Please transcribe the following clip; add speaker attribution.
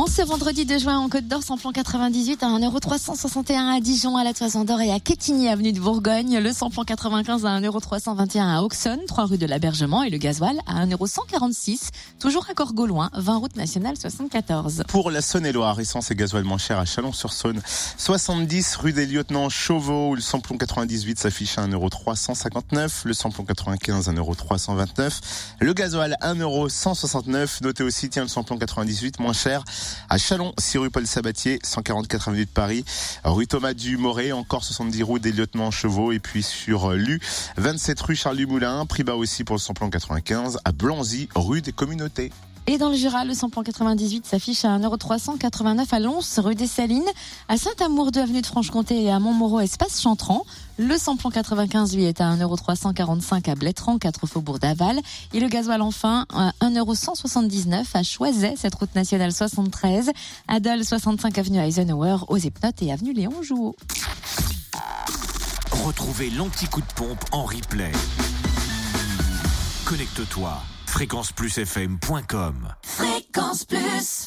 Speaker 1: En ce vendredi 2 juin en Côte d'Or, samplon 98 à 1,361€ à Dijon, à la Toison d'Or et à Quetigny, avenue de Bourgogne. Le samplon 95 à 1,321€ à Auxonne, 3 rue de l'Abergement et le gasoil à 1,146€, toujours à Corgauloin, 20 route nationale 74.
Speaker 2: Pour la Saône-et-Loire, essence et gasoil moins cher à Chalon-sur-Saône, 70 rue des lieutenants Chauveau, où le samplon 98 s'affiche à 1,359€, le samplon 95 à 1,329€, le gasoil 1,169€. Notez aussi, tiens, le samplon 98 moins cher à Chalon, 6 rue Paul Sabatier, 144 avenue de Paris, rue Thomas Dumoré, encore 70 rue des lieutenants Chevaux, et puis sur Lu, 27 rue Charles Moulin, prix bas aussi pour le samplon 95, à Blanzy, rue des communautés.
Speaker 1: Et dans le Jura, le samplon 98 s'affiche à 1,389€ à Lons, rue des Salines, à Saint-Amour de avenue de Franche-Comté et à Montmoreau, espace Chantran. Le samplon 95, lui, est à 1,345€ à Blétran, 4 faubourg d'Aval. Et le gasoil, enfin, à 1,179€ à Choiset, cette route nationale 73, à Dole, 65 avenue Eisenhower, aux Epnotes et avenue Léon Jouot.
Speaker 3: Retrouvez l'anti-coup de pompe en replay. Connecte-toi fréquenceplusfm.com
Speaker 4: Fréquence Plus